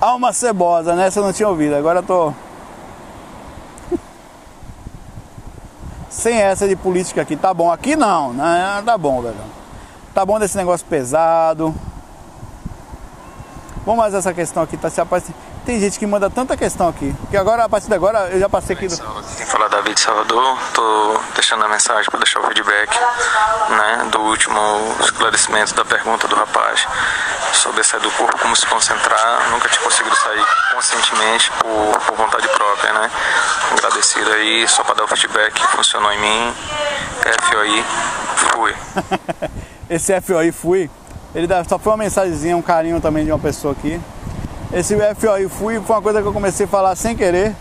Alma cebosa, né? Você não tinha ouvido. Agora eu tô. sem essa de política aqui. Tá bom, aqui não, né? Tá bom, velho. Tá bom desse negócio pesado. Vamos mais essa questão aqui, tá se aparecendo. Tem gente que manda tanta questão aqui, que agora, a partir de agora, eu já passei aqui do... Quem fala David Salvador, tô deixando a mensagem para deixar o feedback, né, do último esclarecimento da pergunta do rapaz sobre sair do corpo, como se concentrar, nunca tinha conseguido sair conscientemente por, por vontade própria, né, agradecido aí, só para dar o feedback, funcionou em mim, FOI, fui. Esse FOI fui, ele só foi uma mensagenzinha, um carinho também de uma pessoa aqui, esse FOI fui foi uma coisa que eu comecei a falar sem querer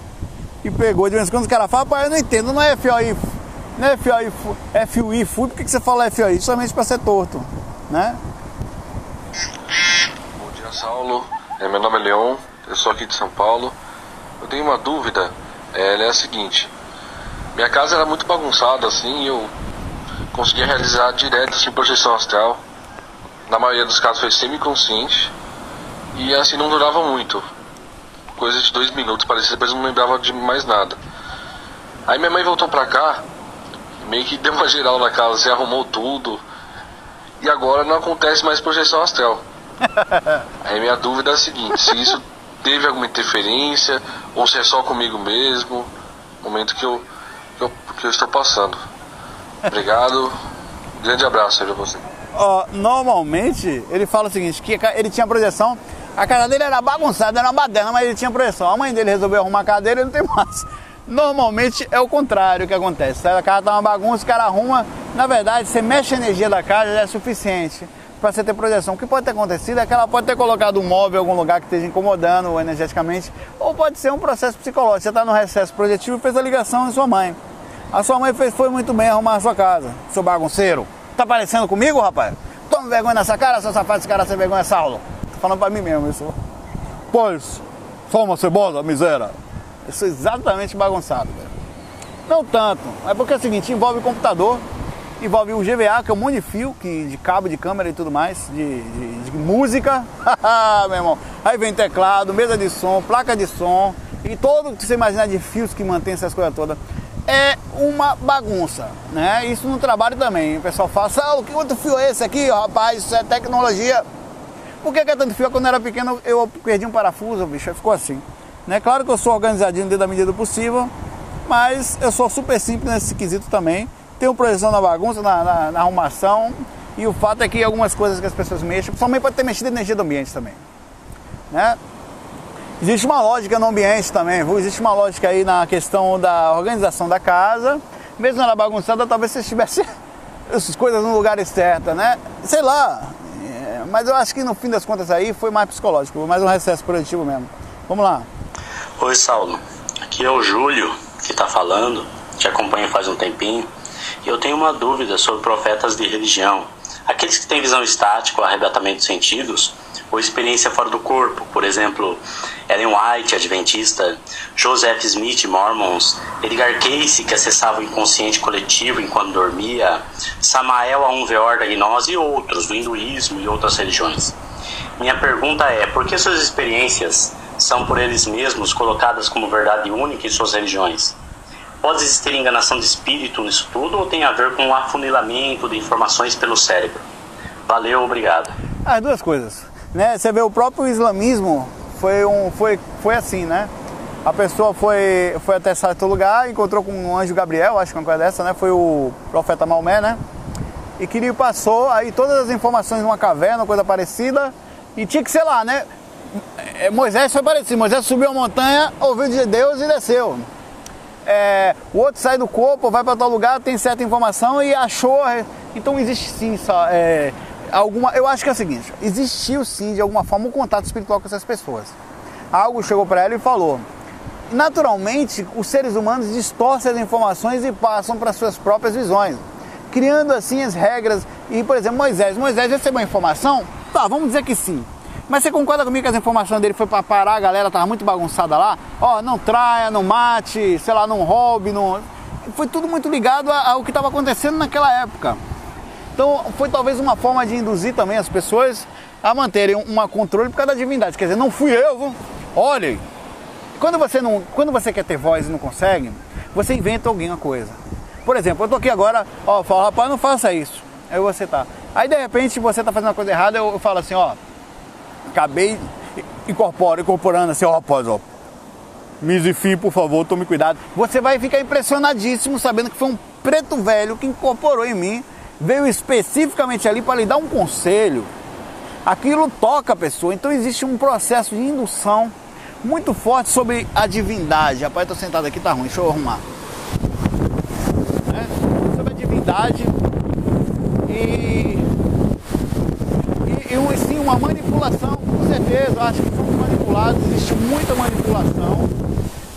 e pegou. De vez em quando os caras falam, pai, eu não entendo, não é FOI, não é FOI, FUI, fui, por que, que você fala FOI? Somente para ser torto, né? Bom dia, Saulo. É, meu nome é Leon, eu sou aqui de São Paulo. Eu tenho uma dúvida, é, ela é a seguinte. Minha casa era muito bagunçada assim eu conseguia realizar direto assim, projeção astral. Na maioria dos casos foi semi-consciente e assim não durava muito. Coisa de dois minutos, parecia depois não lembrava de mais nada. Aí minha mãe voltou pra cá, meio que deu uma geral na casa, se arrumou tudo. E agora não acontece mais projeção astral. Aí minha dúvida é a seguinte, se isso teve alguma interferência, ou se é só comigo mesmo, momento que eu, que eu, que eu estou passando. Obrigado, grande abraço aí pra você. Uh, normalmente ele fala o seguinte, que ele tinha projeção a casa dele era bagunçada, era uma baderna, mas ele tinha projeção. A mãe dele resolveu arrumar a cadeira e não tem mais. Normalmente é o contrário que acontece. A casa tá uma bagunça, o cara arruma. Na verdade, você mexe a energia da casa já é suficiente para você ter projeção. O que pode ter acontecido é que ela pode ter colocado um móvel em algum lugar que esteja incomodando energeticamente, ou pode ser um processo psicológico. Você está no recesso projetivo e fez a ligação em sua mãe. A sua mãe fez, foi muito bem arrumar a sua casa, seu bagunceiro. Tá parecendo comigo, rapaz? Toma vergonha nessa cara, seu safado, esse cara sem vergonha, Saulo. falando pra mim mesmo isso. Pois, só uma cebola, miséria. Eu sou exatamente bagunçado, velho. Não tanto, é porque é o seguinte, envolve computador, envolve o GVA, que é um monte de fio, que, de cabo de câmera e tudo mais, de, de, de música, meu irmão. Aí vem teclado, mesa de som, placa de som, e todo que você imaginar de fios que mantém essas coisas todas. É uma bagunça, né? Isso no trabalho também. O pessoal fala, Saulo, que outro fio é esse aqui, rapaz? Isso é tecnologia. Por que, que é tanto fio? Quando eu era pequeno eu perdi um parafuso, bicho, ficou assim. Né? Claro que eu sou organizadinho dentro da medida do possível, mas eu sou super simples nesse quesito também. Tenho projeção na bagunça, na, na, na, arrumação, e o fato é que algumas coisas que as pessoas mexem, principalmente pode ter mexido a energia do ambiente também. Né? Existe uma lógica no ambiente também, existe uma lógica aí na questão da organização da casa. Mesmo ela bagunçada, talvez você estivesse essas coisas no lugar certo, né? Sei lá. É, mas eu acho que no fim das contas aí foi mais psicológico, mais um recesso produtivo mesmo. Vamos lá. Oi, Saulo. Aqui é o Júlio que está falando, te acompanho faz um tempinho. E eu tenho uma dúvida sobre profetas de religião. Aqueles que têm visão estática, arrebatamento de sentidos, ou experiência fora do corpo, por exemplo, Ellen White, adventista, Joseph Smith, Mormons, Edgar Cayce, que acessava o inconsciente coletivo enquanto dormia, Samael Aunveor da gnose e outros, do hinduísmo e outras religiões. Minha pergunta é, por que suas experiências são por eles mesmos colocadas como verdade única em suas religiões. Pode existir enganação de espírito nisso tudo ou tem a ver com o afunilamento de informações pelo cérebro? Valeu, obrigado. As duas coisas. Né? Você vê o próprio islamismo foi, um, foi, foi assim, né? A pessoa foi, foi até certo lugar, encontrou com um anjo Gabriel, acho que uma coisa dessa, né? Foi o profeta Maomé, né? E queria passou aí todas as informações numa caverna, coisa parecida, e tinha que ser lá, né? É, Moisés foi parecido. Moisés subiu a montanha, ouviu de Deus e desceu. É, o outro sai do corpo, vai para tal lugar, tem certa informação e achou. É, então existe sim só, é, alguma. Eu acho que é o seguinte: existiu sim de alguma forma um contato espiritual com essas pessoas. Algo chegou para ela e falou. Naturalmente, os seres humanos distorcem as informações e passam para suas próprias visões, criando assim as regras. E, por exemplo, Moisés, Moisés recebeu a informação? Tá, vamos dizer que sim. Mas você concorda comigo que as informações dele foi para parar, a galera tava muito bagunçada lá? Ó, não traia, não mate, sei lá, não roube, não... Foi tudo muito ligado ao que estava acontecendo naquela época. Então foi talvez uma forma de induzir também as pessoas a manterem um controle por causa da divindade. Quer dizer, não fui eu, viu? olhem. Quando você, não, quando você quer ter voz e não consegue, você inventa alguma coisa. Por exemplo, eu tô aqui agora, ó, eu falo, rapaz, não faça isso. Aí você tá. Aí de repente você tá fazendo uma coisa errada, eu, eu falo assim, ó, acabei incorpora, incorporando assim, ó rapaz, ó. Misifim, por favor, tome cuidado. Você vai ficar impressionadíssimo sabendo que foi um preto velho que incorporou em mim, veio especificamente ali para lhe dar um conselho. Aquilo toca a pessoa, então existe um processo de indução muito forte sobre a divindade. Rapaz, tô sentado aqui, tá ruim, deixa eu arrumar. É? Sobre a divindade e, e, sim uma manipulação com certeza, acho que somos manipulados, existe muita manipulação.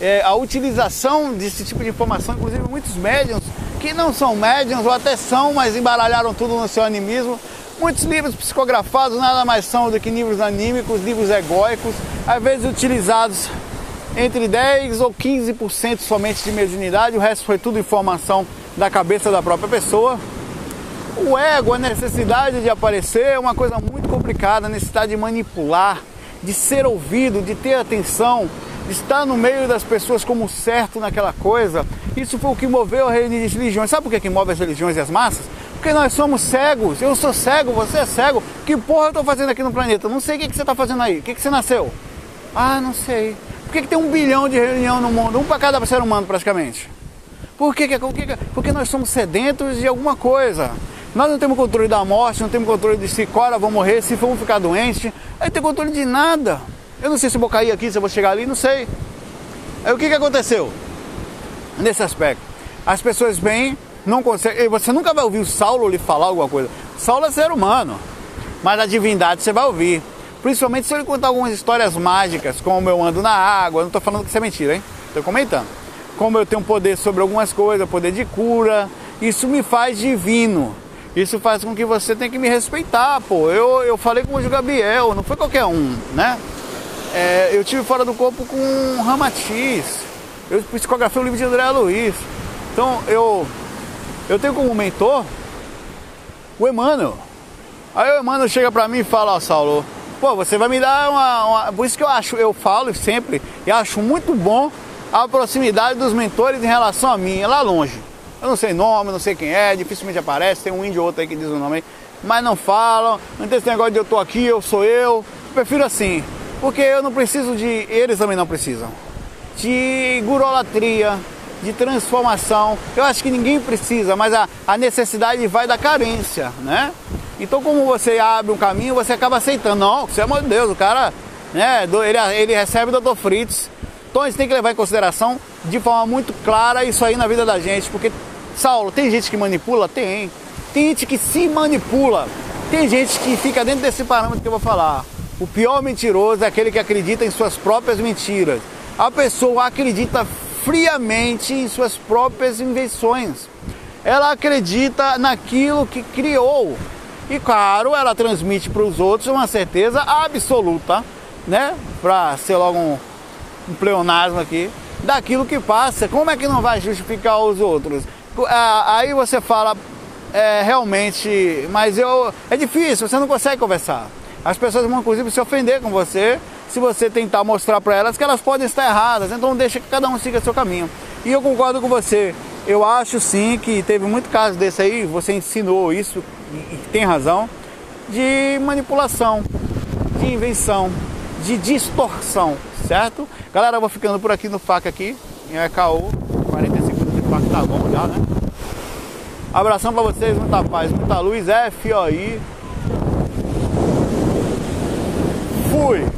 É, a utilização desse tipo de informação, inclusive muitos médiums que não são médiums ou até são, mas embaralharam tudo no seu animismo. Muitos livros psicografados nada mais são do que livros anímicos, livros egóicos, às vezes utilizados entre 10 ou 15% somente de mediunidade, o resto foi tudo informação da cabeça da própria pessoa. O ego, a necessidade de aparecer é uma coisa muito complicada, a necessidade de manipular, de ser ouvido, de ter atenção, de estar no meio das pessoas como certo naquela coisa. Isso foi o que moveu a religiões. Sabe por que, que move as religiões e as massas? Porque nós somos cegos. Eu sou cego, você é cego. Que porra eu estou fazendo aqui no planeta? Não sei o que, que você está fazendo aí. O que, que você nasceu? Ah, não sei. Por que, que tem um bilhão de religião no mundo? Um para cada ser humano praticamente. Por que, que, porque nós somos sedentos de alguma coisa. Nós não temos controle da morte, não temos controle de se cora vão morrer, se vamos ficar doente. Aí tem controle de nada. Eu não sei se eu vou cair aqui, se eu vou chegar ali, não sei. Aí o que, que aconteceu? Nesse aspecto. As pessoas bem não conseguem. Você nunca vai ouvir o Saulo lhe falar alguma coisa. Saulo é ser humano. Mas a divindade você vai ouvir. Principalmente se ele contar algumas histórias mágicas, como eu ando na água. Não estou falando que isso é mentira, hein? Estou comentando. Como eu tenho poder sobre algumas coisas, poder de cura. Isso me faz divino. Isso faz com que você tenha que me respeitar, pô. Eu, eu falei com o Gabriel, não foi qualquer um, né? É, eu tive fora do corpo com um Ramatiz. Eu psicografei o livro de André Luiz. Então eu, eu tenho como mentor o Emmanuel. Aí o Emmanuel chega pra mim e fala, ó Saulo, pô, você vai me dar uma, uma, Por isso que eu acho, eu falo sempre, e acho muito bom a proximidade dos mentores em relação a mim, é lá longe. Eu não sei nome, não sei quem é, dificilmente aparece, tem um índio ou outro aí que diz o nome aí, mas não falam, não tem esse negócio de eu tô aqui, eu sou eu. eu prefiro assim, porque eu não preciso de. Eles também não precisam. De gurolatria, de transformação. Eu acho que ninguém precisa, mas a, a necessidade vai da carência, né? Então, como você abre um caminho, você acaba aceitando. Não, é amor de Deus, o cara, né? Ele, ele recebe o Dr. Fritz. Então, isso tem que levar em consideração de forma muito clara isso aí na vida da gente, porque, Saulo, tem gente que manipula? Tem. Tem gente que se manipula. Tem gente que fica dentro desse parâmetro que eu vou falar. O pior mentiroso é aquele que acredita em suas próprias mentiras. A pessoa acredita friamente em suas próprias invenções. Ela acredita naquilo que criou. E claro, ela transmite para os outros uma certeza absoluta, né? Para ser logo um, um pleonasmo aqui, daquilo que passa. Como é que não vai justificar os outros? Ah, aí você fala, é, realmente, mas eu é difícil, você não consegue conversar. As pessoas vão inclusive se ofender com você se você tentar mostrar para elas que elas podem estar erradas. Então deixa que cada um siga seu caminho. E eu concordo com você. Eu acho sim que teve muito caso desse aí, você ensinou isso e tem razão, de manipulação, de invenção, de distorção, certo? Galera, eu vou ficando por aqui no faca aqui, em EKO, 45 minutos de faca tá bom já, né? Abração para vocês, muita paz, muita luz, FOI. Fui!